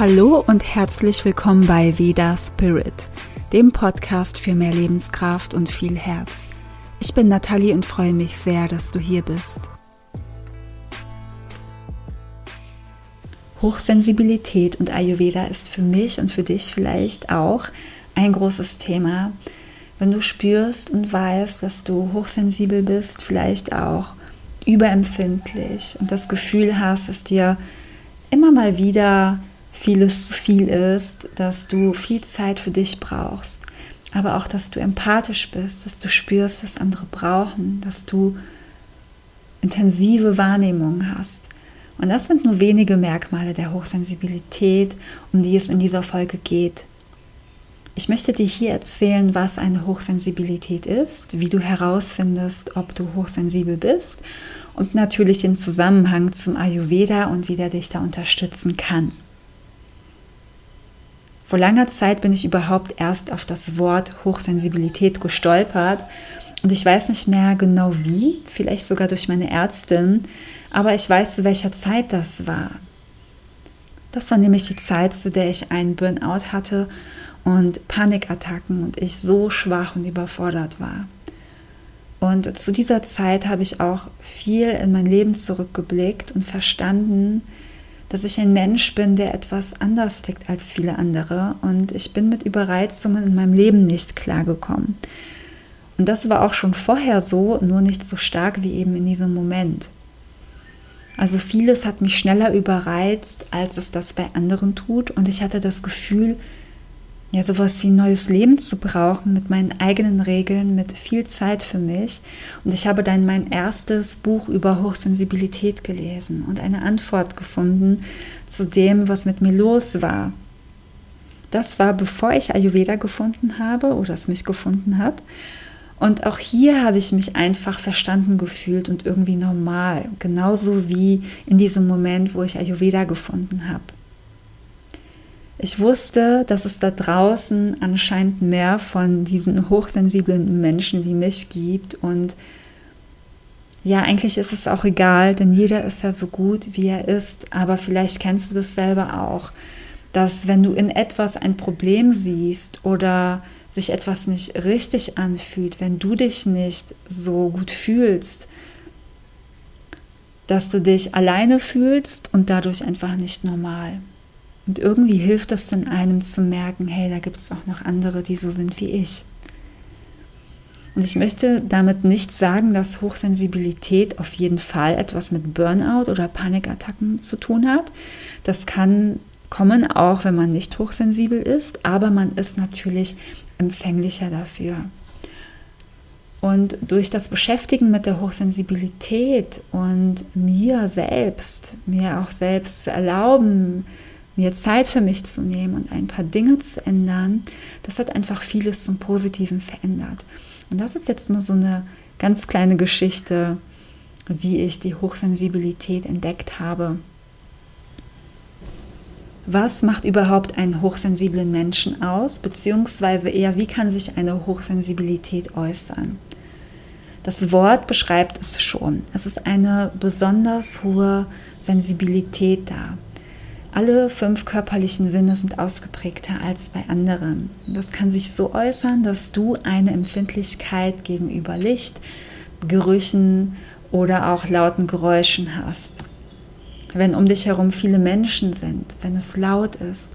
Hallo und herzlich willkommen bei Veda Spirit, dem Podcast für mehr Lebenskraft und viel Herz. Ich bin Nathalie und freue mich sehr, dass du hier bist. Hochsensibilität und Ayurveda ist für mich und für dich vielleicht auch ein großes Thema. Wenn du spürst und weißt, dass du hochsensibel bist, vielleicht auch überempfindlich und das Gefühl hast, dass dir immer mal wieder vieles zu viel ist, dass du viel Zeit für dich brauchst, aber auch, dass du empathisch bist, dass du spürst, was andere brauchen, dass du intensive Wahrnehmung hast. Und das sind nur wenige Merkmale der Hochsensibilität, um die es in dieser Folge geht. Ich möchte dir hier erzählen, was eine Hochsensibilität ist, wie du herausfindest, ob du hochsensibel bist und natürlich den Zusammenhang zum Ayurveda und wie der dich da unterstützen kann. Vor langer Zeit bin ich überhaupt erst auf das Wort Hochsensibilität gestolpert und ich weiß nicht mehr genau wie, vielleicht sogar durch meine Ärztin, aber ich weiß, zu welcher Zeit das war. Das war nämlich die Zeit, zu der ich einen Burnout hatte und Panikattacken und ich so schwach und überfordert war. Und zu dieser Zeit habe ich auch viel in mein Leben zurückgeblickt und verstanden, dass ich ein Mensch bin, der etwas anders tickt als viele andere. Und ich bin mit Überreizungen in meinem Leben nicht klargekommen. Und das war auch schon vorher so, nur nicht so stark wie eben in diesem Moment. Also vieles hat mich schneller überreizt, als es das bei anderen tut. Und ich hatte das Gefühl, ja, sowas wie neues Leben zu brauchen mit meinen eigenen Regeln, mit viel Zeit für mich. Und ich habe dann mein erstes Buch über Hochsensibilität gelesen und eine Antwort gefunden zu dem, was mit mir los war. Das war bevor ich Ayurveda gefunden habe oder es mich gefunden hat. Und auch hier habe ich mich einfach verstanden gefühlt und irgendwie normal, genauso wie in diesem Moment, wo ich Ayurveda gefunden habe. Ich wusste, dass es da draußen anscheinend mehr von diesen hochsensiblen Menschen wie mich gibt. Und ja, eigentlich ist es auch egal, denn jeder ist ja so gut, wie er ist. Aber vielleicht kennst du das selber auch, dass wenn du in etwas ein Problem siehst oder sich etwas nicht richtig anfühlt, wenn du dich nicht so gut fühlst, dass du dich alleine fühlst und dadurch einfach nicht normal. Und irgendwie hilft es dann einem zu merken, hey, da gibt es auch noch andere, die so sind wie ich. Und ich möchte damit nicht sagen, dass Hochsensibilität auf jeden Fall etwas mit Burnout oder Panikattacken zu tun hat. Das kann kommen, auch wenn man nicht hochsensibel ist, aber man ist natürlich empfänglicher dafür. Und durch das Beschäftigen mit der Hochsensibilität und mir selbst, mir auch selbst zu erlauben, mir Zeit für mich zu nehmen und ein paar Dinge zu ändern, das hat einfach vieles zum Positiven verändert. Und das ist jetzt nur so eine ganz kleine Geschichte, wie ich die Hochsensibilität entdeckt habe. Was macht überhaupt einen hochsensiblen Menschen aus, beziehungsweise eher, wie kann sich eine Hochsensibilität äußern? Das Wort beschreibt es schon. Es ist eine besonders hohe Sensibilität da. Alle fünf körperlichen Sinne sind ausgeprägter als bei anderen. Das kann sich so äußern, dass du eine Empfindlichkeit gegenüber Licht, Gerüchen oder auch lauten Geräuschen hast. Wenn um dich herum viele Menschen sind, wenn es laut ist,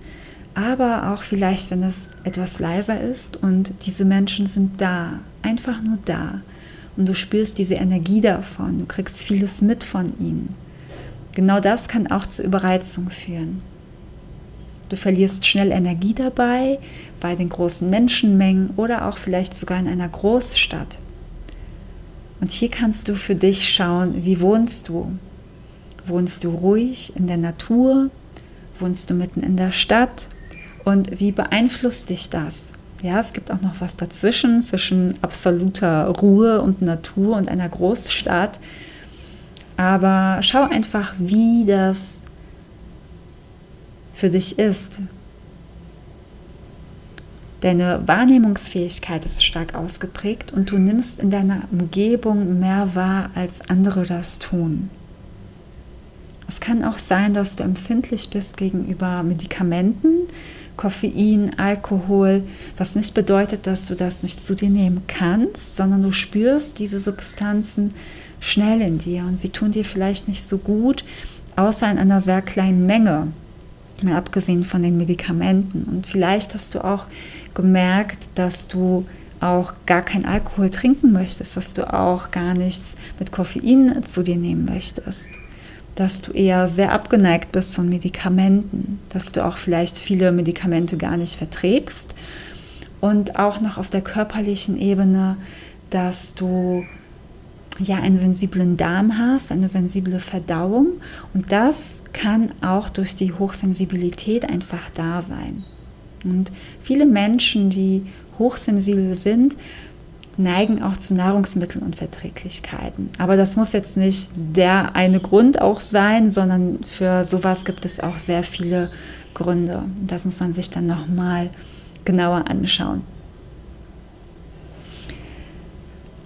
aber auch vielleicht, wenn es etwas leiser ist und diese Menschen sind da, einfach nur da. Und du spürst diese Energie davon, du kriegst vieles mit von ihnen. Genau das kann auch zu Überreizung führen. Du verlierst schnell Energie dabei, bei den großen Menschenmengen oder auch vielleicht sogar in einer Großstadt. Und hier kannst du für dich schauen, wie wohnst du? Wohnst du ruhig in der Natur? Wohnst du mitten in der Stadt? Und wie beeinflusst dich das? Ja, es gibt auch noch was dazwischen, zwischen absoluter Ruhe und Natur und einer Großstadt. Aber schau einfach, wie das für dich ist. Deine Wahrnehmungsfähigkeit ist stark ausgeprägt und du nimmst in deiner Umgebung mehr wahr, als andere das tun. Es kann auch sein, dass du empfindlich bist gegenüber Medikamenten, Koffein, Alkohol, was nicht bedeutet, dass du das nicht zu dir nehmen kannst, sondern du spürst diese Substanzen schnell in dir und sie tun dir vielleicht nicht so gut, außer in einer sehr kleinen Menge, mal abgesehen von den Medikamenten. Und vielleicht hast du auch gemerkt, dass du auch gar kein Alkohol trinken möchtest, dass du auch gar nichts mit Koffein zu dir nehmen möchtest dass du eher sehr abgeneigt bist von Medikamenten, dass du auch vielleicht viele Medikamente gar nicht verträgst und auch noch auf der körperlichen Ebene, dass du ja einen sensiblen Darm hast, eine sensible Verdauung und das kann auch durch die Hochsensibilität einfach da sein. Und viele Menschen, die hochsensibel sind, neigen auch zu Nahrungsmittelunverträglichkeiten. Aber das muss jetzt nicht der eine Grund auch sein, sondern für sowas gibt es auch sehr viele Gründe. Das muss man sich dann nochmal genauer anschauen.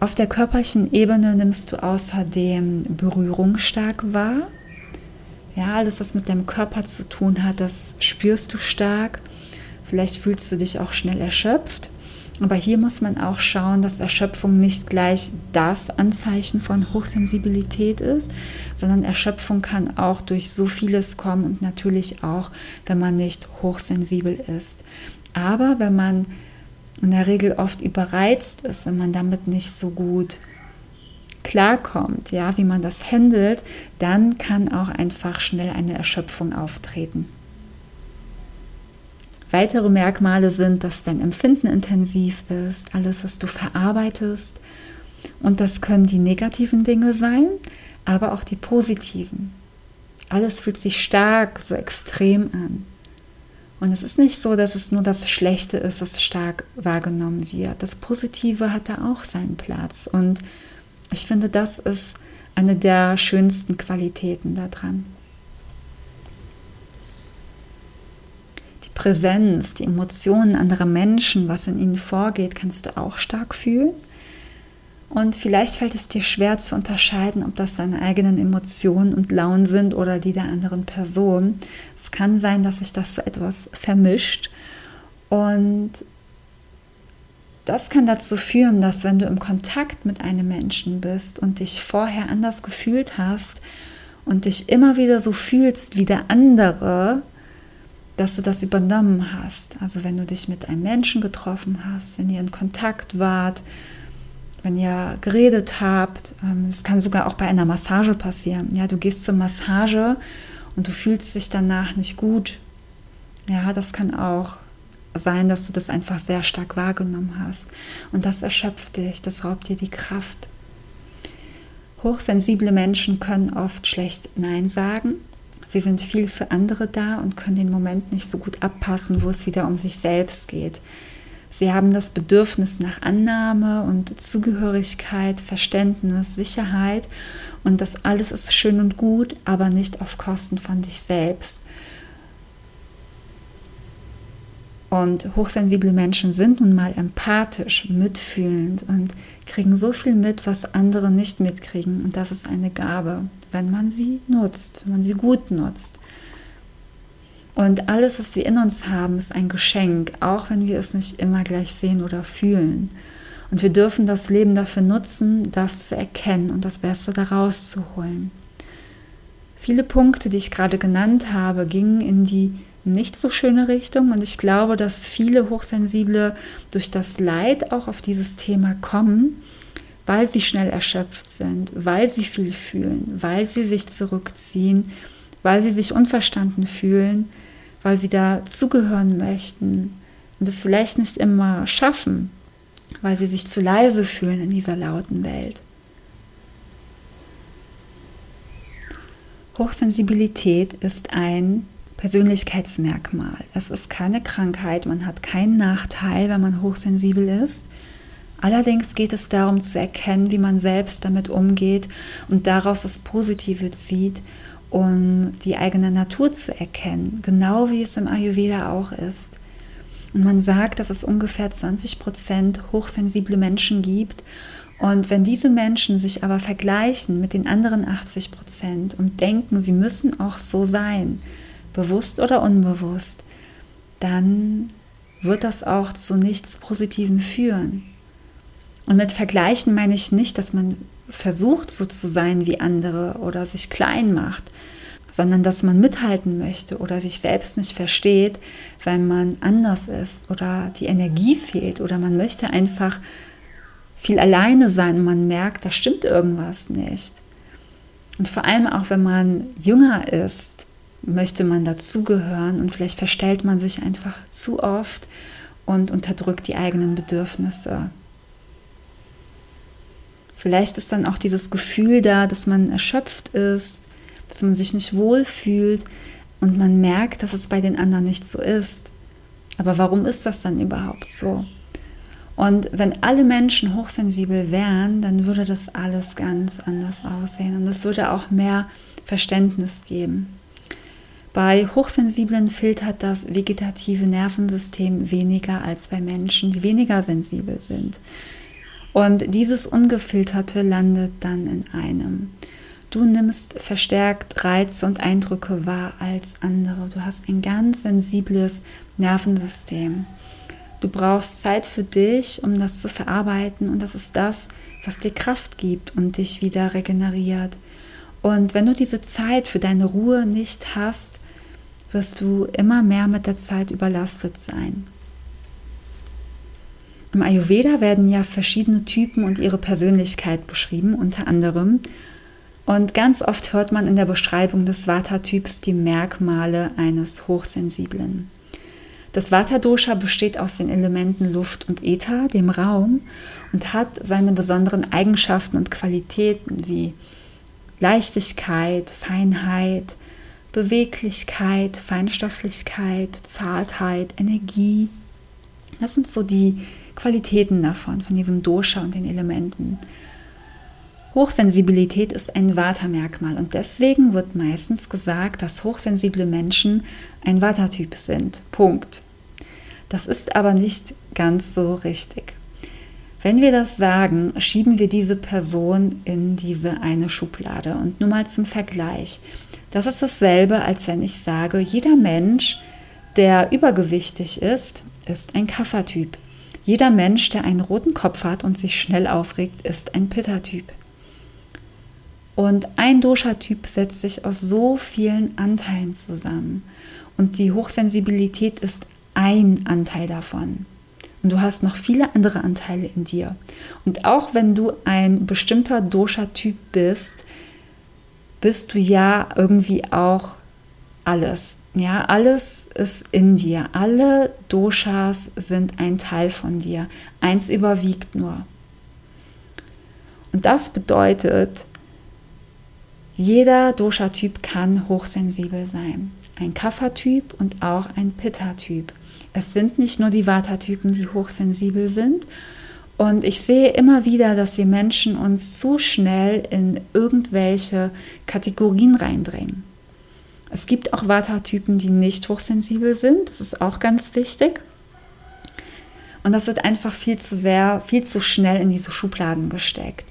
Auf der körperlichen Ebene nimmst du außerdem Berührung stark wahr. Ja, alles, was mit deinem Körper zu tun hat, das spürst du stark. Vielleicht fühlst du dich auch schnell erschöpft. Aber hier muss man auch schauen, dass Erschöpfung nicht gleich das Anzeichen von Hochsensibilität ist, sondern Erschöpfung kann auch durch so vieles kommen und natürlich auch, wenn man nicht hochsensibel ist. Aber wenn man in der Regel oft überreizt ist, wenn man damit nicht so gut klarkommt, ja, wie man das handelt, dann kann auch einfach schnell eine Erschöpfung auftreten. Weitere Merkmale sind, dass dein Empfinden intensiv ist, alles, was du verarbeitest. Und das können die negativen Dinge sein, aber auch die positiven. Alles fühlt sich stark, so extrem an. Und es ist nicht so, dass es nur das Schlechte ist, das stark wahrgenommen wird. Das Positive hat da auch seinen Platz. Und ich finde, das ist eine der schönsten Qualitäten daran. Präsenz, die Emotionen anderer Menschen, was in ihnen vorgeht, kannst du auch stark fühlen. Und vielleicht fällt es dir schwer zu unterscheiden, ob das deine eigenen Emotionen und Launen sind oder die der anderen Person. Es kann sein, dass sich das so etwas vermischt. Und das kann dazu führen, dass wenn du im Kontakt mit einem Menschen bist und dich vorher anders gefühlt hast und dich immer wieder so fühlst wie der andere, dass du das übernommen hast. Also wenn du dich mit einem Menschen getroffen hast, wenn ihr in Kontakt wart, wenn ihr geredet habt. Ähm, es kann sogar auch bei einer Massage passieren. Ja, du gehst zur Massage und du fühlst dich danach nicht gut. Ja, das kann auch sein, dass du das einfach sehr stark wahrgenommen hast. Und das erschöpft dich, das raubt dir die Kraft. Hochsensible Menschen können oft schlecht Nein sagen Sie sind viel für andere da und können den Moment nicht so gut abpassen, wo es wieder um sich selbst geht. Sie haben das Bedürfnis nach Annahme und Zugehörigkeit, Verständnis, Sicherheit und das alles ist schön und gut, aber nicht auf Kosten von dich selbst. Und hochsensible Menschen sind nun mal empathisch, mitfühlend und kriegen so viel mit, was andere nicht mitkriegen. Und das ist eine Gabe, wenn man sie nutzt, wenn man sie gut nutzt. Und alles, was wir in uns haben, ist ein Geschenk, auch wenn wir es nicht immer gleich sehen oder fühlen. Und wir dürfen das Leben dafür nutzen, das zu erkennen und das Beste daraus zu holen. Viele Punkte, die ich gerade genannt habe, gingen in die nicht so schöne Richtung. Und ich glaube, dass viele Hochsensible durch das Leid auch auf dieses Thema kommen, weil sie schnell erschöpft sind, weil sie viel fühlen, weil sie sich zurückziehen, weil sie sich unverstanden fühlen, weil sie da zugehören möchten und es vielleicht nicht immer schaffen, weil sie sich zu leise fühlen in dieser lauten Welt. Hochsensibilität ist ein Persönlichkeitsmerkmal. Es ist keine Krankheit, man hat keinen Nachteil, wenn man hochsensibel ist. Allerdings geht es darum zu erkennen, wie man selbst damit umgeht und daraus das Positive zieht, um die eigene Natur zu erkennen, genau wie es im Ayurveda auch ist. Und man sagt, dass es ungefähr 20 Prozent hochsensible Menschen gibt Und wenn diese Menschen sich aber vergleichen mit den anderen 80 Prozent und denken, sie müssen auch so sein, bewusst oder unbewusst, dann wird das auch zu nichts Positivem führen. Und mit Vergleichen meine ich nicht, dass man versucht, so zu sein wie andere oder sich klein macht, sondern dass man mithalten möchte oder sich selbst nicht versteht, weil man anders ist oder die Energie fehlt oder man möchte einfach viel alleine sein und man merkt, da stimmt irgendwas nicht. Und vor allem auch, wenn man jünger ist, möchte man dazugehören und vielleicht verstellt man sich einfach zu oft und unterdrückt die eigenen Bedürfnisse. Vielleicht ist dann auch dieses Gefühl da, dass man erschöpft ist, dass man sich nicht wohl fühlt und man merkt, dass es bei den anderen nicht so ist. Aber warum ist das dann überhaupt so? Und wenn alle Menschen hochsensibel wären, dann würde das alles ganz anders aussehen und es würde auch mehr Verständnis geben. Bei Hochsensiblen filtert das vegetative Nervensystem weniger als bei Menschen, die weniger sensibel sind. Und dieses Ungefilterte landet dann in einem. Du nimmst verstärkt Reize und Eindrücke wahr als andere. Du hast ein ganz sensibles Nervensystem. Du brauchst Zeit für dich, um das zu verarbeiten. Und das ist das, was dir Kraft gibt und dich wieder regeneriert. Und wenn du diese Zeit für deine Ruhe nicht hast, wirst du immer mehr mit der Zeit überlastet sein. Im Ayurveda werden ja verschiedene Typen und ihre Persönlichkeit beschrieben, unter anderem und ganz oft hört man in der Beschreibung des Vata-Typs die Merkmale eines Hochsensiblen. Das Vata-Dosha besteht aus den Elementen Luft und Äther, dem Raum, und hat seine besonderen Eigenschaften und Qualitäten wie Leichtigkeit, Feinheit, Beweglichkeit, Feinstofflichkeit, Zartheit, Energie. Das sind so die Qualitäten davon, von diesem Dosha und den Elementen. Hochsensibilität ist ein Vata-Merkmal und deswegen wird meistens gesagt, dass hochsensible Menschen ein Vata-Typ sind. Punkt. Das ist aber nicht ganz so richtig. Wenn wir das sagen, schieben wir diese Person in diese eine Schublade. Und nur mal zum Vergleich. Das ist dasselbe, als wenn ich sage, jeder Mensch, der übergewichtig ist, ist ein Kaffertyp. Jeder Mensch, der einen roten Kopf hat und sich schnell aufregt, ist ein Pitta-Typ. Und ein Dosha-Typ setzt sich aus so vielen Anteilen zusammen. Und die Hochsensibilität ist ein Anteil davon. Und du hast noch viele andere Anteile in dir. Und auch wenn du ein bestimmter Dosha-Typ bist, bist du ja irgendwie auch alles. Ja, alles ist in dir. Alle Doshas sind ein Teil von dir. Eins überwiegt nur. Und das bedeutet, jeder Dosha-Typ kann hochsensibel sein. Ein Kapha-Typ und auch ein Pitta-Typ. Es sind nicht nur die Vata-Typen, die hochsensibel sind. Und ich sehe immer wieder, dass wir Menschen uns zu schnell in irgendwelche Kategorien reindrängen. Es gibt auch Vata-Typen, die nicht hochsensibel sind. Das ist auch ganz wichtig. Und das wird einfach viel zu sehr, viel zu schnell in diese Schubladen gesteckt.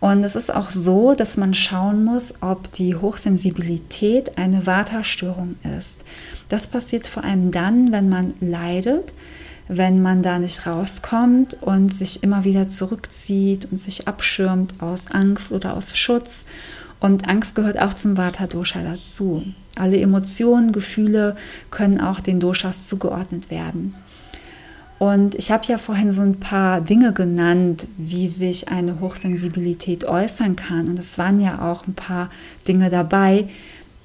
Und es ist auch so, dass man schauen muss, ob die Hochsensibilität eine Vata-Störung ist. Das passiert vor allem dann, wenn man leidet, wenn man da nicht rauskommt und sich immer wieder zurückzieht und sich abschirmt aus Angst oder aus Schutz. Und Angst gehört auch zum Vata-Dosha dazu. Alle Emotionen, Gefühle können auch den Doshas zugeordnet werden. Und ich habe ja vorhin so ein paar Dinge genannt, wie sich eine Hochsensibilität äußern kann. Und es waren ja auch ein paar Dinge dabei,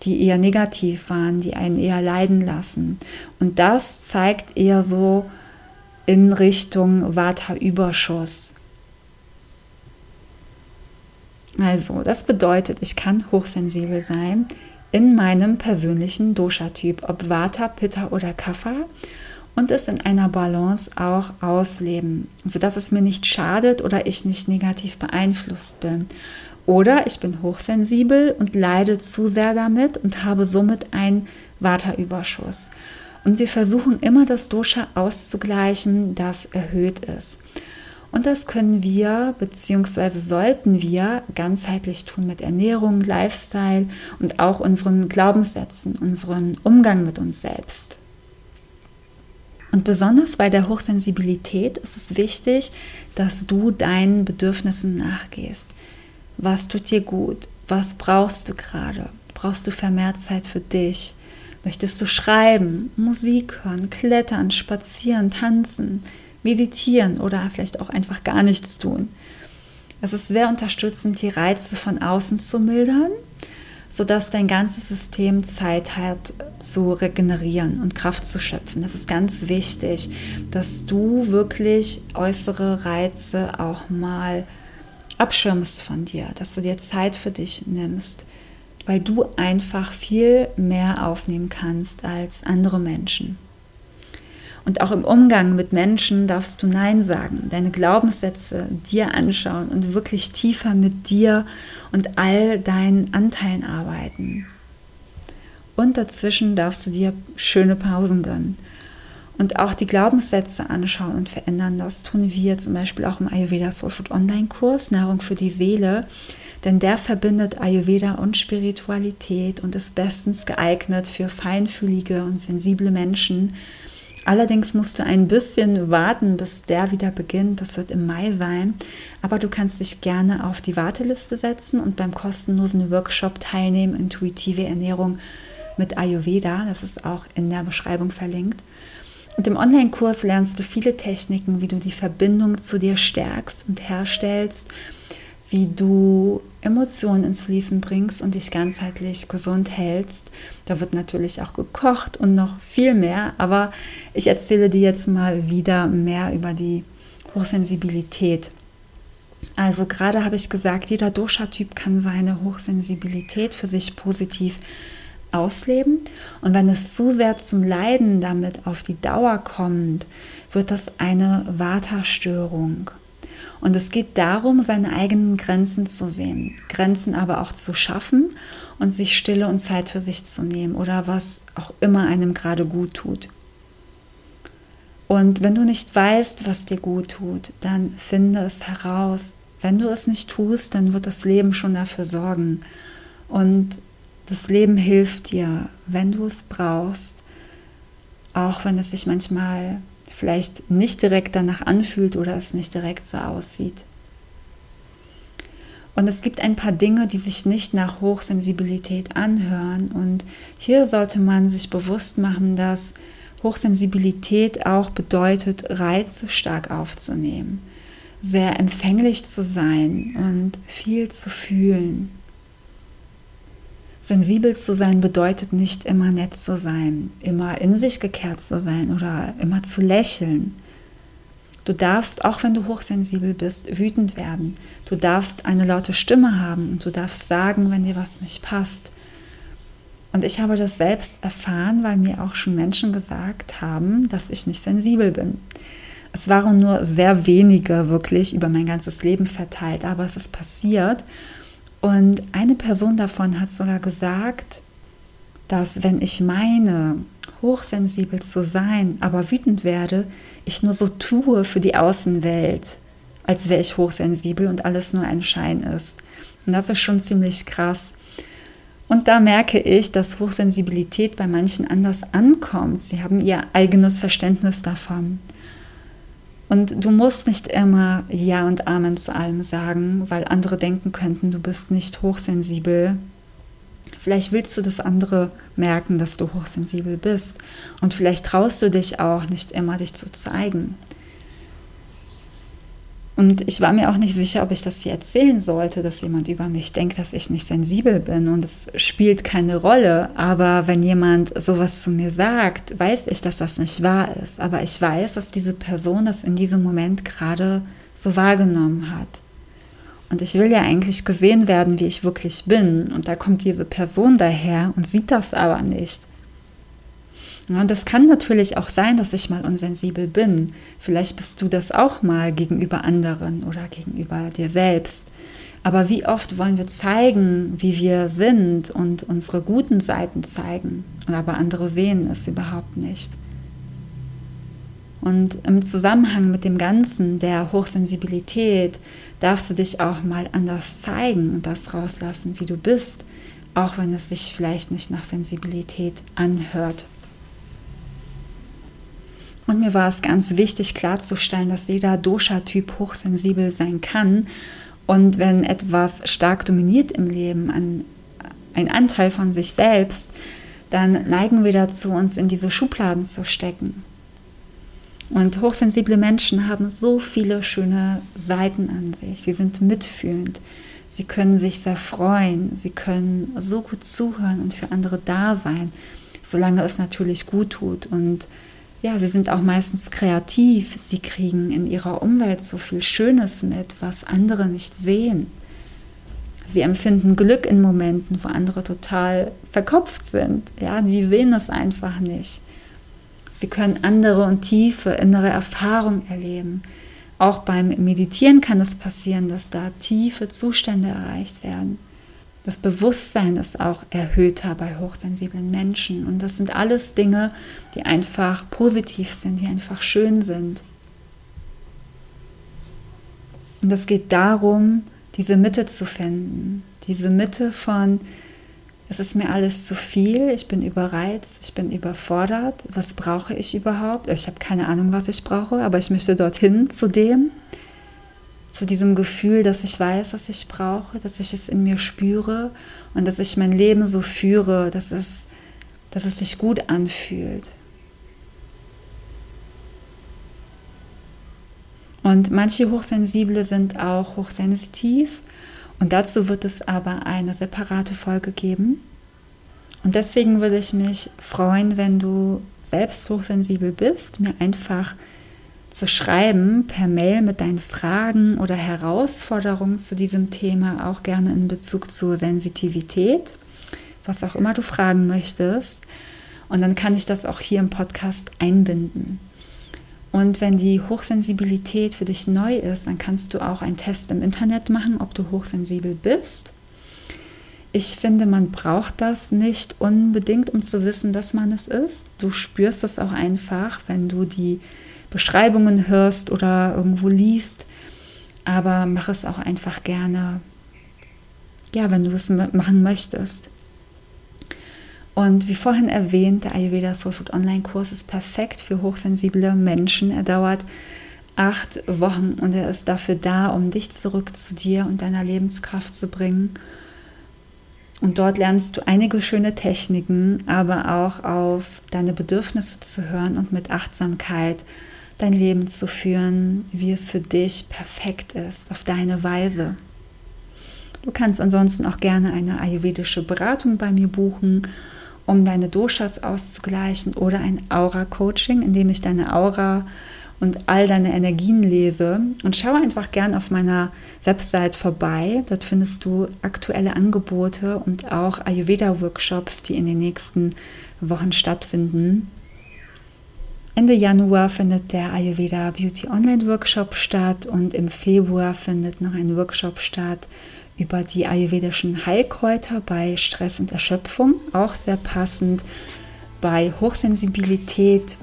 die eher negativ waren, die einen eher leiden lassen. Und das zeigt eher so in Richtung Vata-Überschuss. Also, das bedeutet, ich kann hochsensibel sein in meinem persönlichen Dosha-Typ, ob Vata, Pitta oder Kapha und es in einer Balance auch ausleben, sodass es mir nicht schadet oder ich nicht negativ beeinflusst bin. Oder ich bin hochsensibel und leide zu sehr damit und habe somit einen Vata-Überschuss. Und wir versuchen immer das Dosha auszugleichen, das erhöht ist. Und das können wir bzw. sollten wir ganzheitlich tun mit Ernährung, Lifestyle und auch unseren Glaubenssätzen, unseren Umgang mit uns selbst. Und besonders bei der Hochsensibilität ist es wichtig, dass du deinen Bedürfnissen nachgehst. Was tut dir gut? Was brauchst du gerade? Brauchst du vermehrt Zeit für dich? Möchtest du schreiben, Musik hören, klettern, spazieren, tanzen, meditieren oder vielleicht auch einfach gar nichts tun? Es ist sehr unterstützend, die Reize von außen zu mildern sodass dein ganzes System Zeit hat zu regenerieren und Kraft zu schöpfen. Das ist ganz wichtig, dass du wirklich äußere Reize auch mal abschirmst von dir, dass du dir Zeit für dich nimmst, weil du einfach viel mehr aufnehmen kannst als andere Menschen. Und auch im Umgang mit Menschen darfst du Nein sagen, deine Glaubenssätze dir anschauen und wirklich tiefer mit dir und all deinen Anteilen arbeiten. Und dazwischen darfst du dir schöne Pausen gönnen. Und auch die Glaubenssätze anschauen und verändern. Das tun wir zum Beispiel auch im Ayurveda Soul Food Online Kurs, Nahrung für die Seele. Denn der verbindet Ayurveda und Spiritualität und ist bestens geeignet für feinfühlige und sensible Menschen, Allerdings musst du ein bisschen warten, bis der wieder beginnt. Das wird im Mai sein. Aber du kannst dich gerne auf die Warteliste setzen und beim kostenlosen Workshop teilnehmen, intuitive Ernährung mit Ayurveda. Das ist auch in der Beschreibung verlinkt. Und im Online-Kurs lernst du viele Techniken, wie du die Verbindung zu dir stärkst und herstellst, wie du Emotionen ins Fließen bringst und dich ganzheitlich gesund hältst. Da wird natürlich auch gekocht und noch viel mehr, aber ich erzähle dir jetzt mal wieder mehr über die Hochsensibilität. Also gerade habe ich gesagt, jeder Dosha-Typ kann seine Hochsensibilität für sich positiv ausleben. Und wenn es zu sehr zum Leiden damit auf die Dauer kommt, wird das eine Vata-Störung. Und es geht darum, seine eigenen Grenzen zu sehen, Grenzen aber auch zu schaffen und sich Stille und Zeit für sich zu nehmen oder was auch immer einem gerade gut tut. Und wenn du nicht weißt, was dir gut tut, dann finde es heraus. Wenn du es nicht tust, dann wird das Leben schon dafür sorgen. Und das Leben hilft dir, wenn du es brauchst, auch wenn es sich manchmal vielleicht nicht direkt danach anfühlt oder es nicht direkt so aussieht. Und es gibt ein paar Dinge, die sich nicht nach Hochsensibilität anhören. Und hier sollte man sich bewusst machen, dass Hochsensibilität auch bedeutet, Reize stark aufzunehmen, sehr empfänglich zu sein und viel zu fühlen. Sensibel zu sein bedeutet nicht immer nett zu sein, immer in sich gekehrt zu sein oder immer zu lächeln. Du darfst, auch wenn du hochsensibel bist, wütend werden. Du darfst eine laute Stimme haben und du darfst sagen, wenn dir was nicht passt. Und ich habe das selbst erfahren, weil mir auch schon Menschen gesagt haben, dass ich nicht sensibel bin. Es waren nur sehr wenige wirklich über mein ganzes Leben verteilt, aber es ist passiert. Und eine Person davon hat sogar gesagt, dass wenn ich meine, hochsensibel zu sein, aber wütend werde, ich nur so tue für die Außenwelt, als wäre ich hochsensibel und alles nur ein Schein ist. Und das ist schon ziemlich krass. Und da merke ich, dass Hochsensibilität bei manchen anders ankommt. Sie haben ihr eigenes Verständnis davon. Und du musst nicht immer Ja und Amen zu allem sagen, weil andere denken könnten, du bist nicht hochsensibel. Vielleicht willst du, dass andere merken, dass du hochsensibel bist. Und vielleicht traust du dich auch nicht immer, dich zu zeigen. Und ich war mir auch nicht sicher, ob ich das hier erzählen sollte, dass jemand über mich denkt, dass ich nicht sensibel bin. Und es spielt keine Rolle. Aber wenn jemand sowas zu mir sagt, weiß ich, dass das nicht wahr ist. Aber ich weiß, dass diese Person das in diesem Moment gerade so wahrgenommen hat. Und ich will ja eigentlich gesehen werden, wie ich wirklich bin. Und da kommt diese Person daher und sieht das aber nicht. Und das kann natürlich auch sein, dass ich mal unsensibel bin. Vielleicht bist du das auch mal gegenüber anderen oder gegenüber dir selbst. Aber wie oft wollen wir zeigen, wie wir sind und unsere guten Seiten zeigen, aber andere sehen es überhaupt nicht. Und im Zusammenhang mit dem Ganzen der Hochsensibilität darfst du dich auch mal anders zeigen und das rauslassen, wie du bist, auch wenn es sich vielleicht nicht nach Sensibilität anhört. Und mir war es ganz wichtig klarzustellen, dass jeder Dosha-Typ hochsensibel sein kann. Und wenn etwas stark dominiert im Leben, ein, ein Anteil von sich selbst, dann neigen wir dazu, uns in diese Schubladen zu stecken. Und hochsensible Menschen haben so viele schöne Seiten an sich. Sie sind mitfühlend. Sie können sich sehr freuen. Sie können so gut zuhören und für andere da sein, solange es natürlich gut tut. Und ja, sie sind auch meistens kreativ. Sie kriegen in ihrer Umwelt so viel Schönes mit, was andere nicht sehen. Sie empfinden Glück in Momenten, wo andere total verkopft sind. Ja, die sehen es einfach nicht. Sie können andere und tiefe innere Erfahrungen erleben. Auch beim Meditieren kann es passieren, dass da tiefe Zustände erreicht werden. Das Bewusstsein ist auch erhöhter bei hochsensiblen Menschen. Und das sind alles Dinge, die einfach positiv sind, die einfach schön sind. Und es geht darum, diese Mitte zu finden. Diese Mitte von, es ist mir alles zu viel, ich bin überreizt, ich bin überfordert, was brauche ich überhaupt? Ich habe keine Ahnung, was ich brauche, aber ich möchte dorthin zu dem zu diesem Gefühl, dass ich weiß, was ich brauche, dass ich es in mir spüre und dass ich mein Leben so führe, dass es, dass es sich gut anfühlt. Und manche Hochsensible sind auch hochsensitiv und dazu wird es aber eine separate Folge geben. Und deswegen würde ich mich freuen, wenn du selbst hochsensibel bist, mir einfach zu schreiben per Mail mit deinen Fragen oder Herausforderungen zu diesem Thema, auch gerne in Bezug zur Sensitivität, was auch immer du fragen möchtest. Und dann kann ich das auch hier im Podcast einbinden. Und wenn die Hochsensibilität für dich neu ist, dann kannst du auch einen Test im Internet machen, ob du hochsensibel bist. Ich finde, man braucht das nicht unbedingt, um zu wissen, dass man es ist. Du spürst es auch einfach, wenn du die Beschreibungen hörst oder irgendwo liest. Aber mach es auch einfach gerne, ja, wenn du es machen möchtest. Und wie vorhin erwähnt, der Ayurveda Soul Food Online Kurs ist perfekt für hochsensible Menschen. Er dauert acht Wochen und er ist dafür da, um dich zurück zu dir und deiner Lebenskraft zu bringen. Und dort lernst du einige schöne Techniken, aber auch auf deine Bedürfnisse zu hören und mit Achtsamkeit dein Leben zu führen, wie es für dich perfekt ist, auf deine Weise. Du kannst ansonsten auch gerne eine ayurvedische Beratung bei mir buchen, um deine Doshas auszugleichen oder ein Aura-Coaching, in dem ich deine Aura und all deine Energien lese. Und schau einfach gern auf meiner Website vorbei. Dort findest du aktuelle Angebote und auch Ayurveda-Workshops, die in den nächsten Wochen stattfinden. Ende Januar findet der Ayurveda Beauty Online Workshop statt und im Februar findet noch ein Workshop statt über die ayurvedischen Heilkräuter bei Stress und Erschöpfung, auch sehr passend bei Hochsensibilität.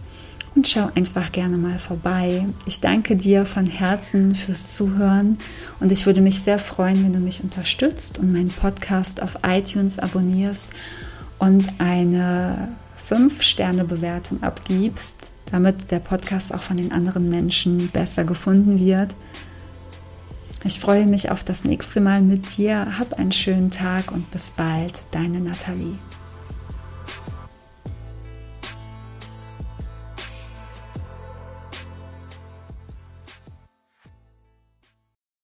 Und schau einfach gerne mal vorbei. Ich danke dir von Herzen fürs Zuhören und ich würde mich sehr freuen, wenn du mich unterstützt und meinen Podcast auf iTunes abonnierst und eine 5-Sterne-Bewertung abgibst damit der Podcast auch von den anderen Menschen besser gefunden wird. Ich freue mich auf das nächste Mal mit dir. Hab einen schönen Tag und bis bald, deine Nathalie.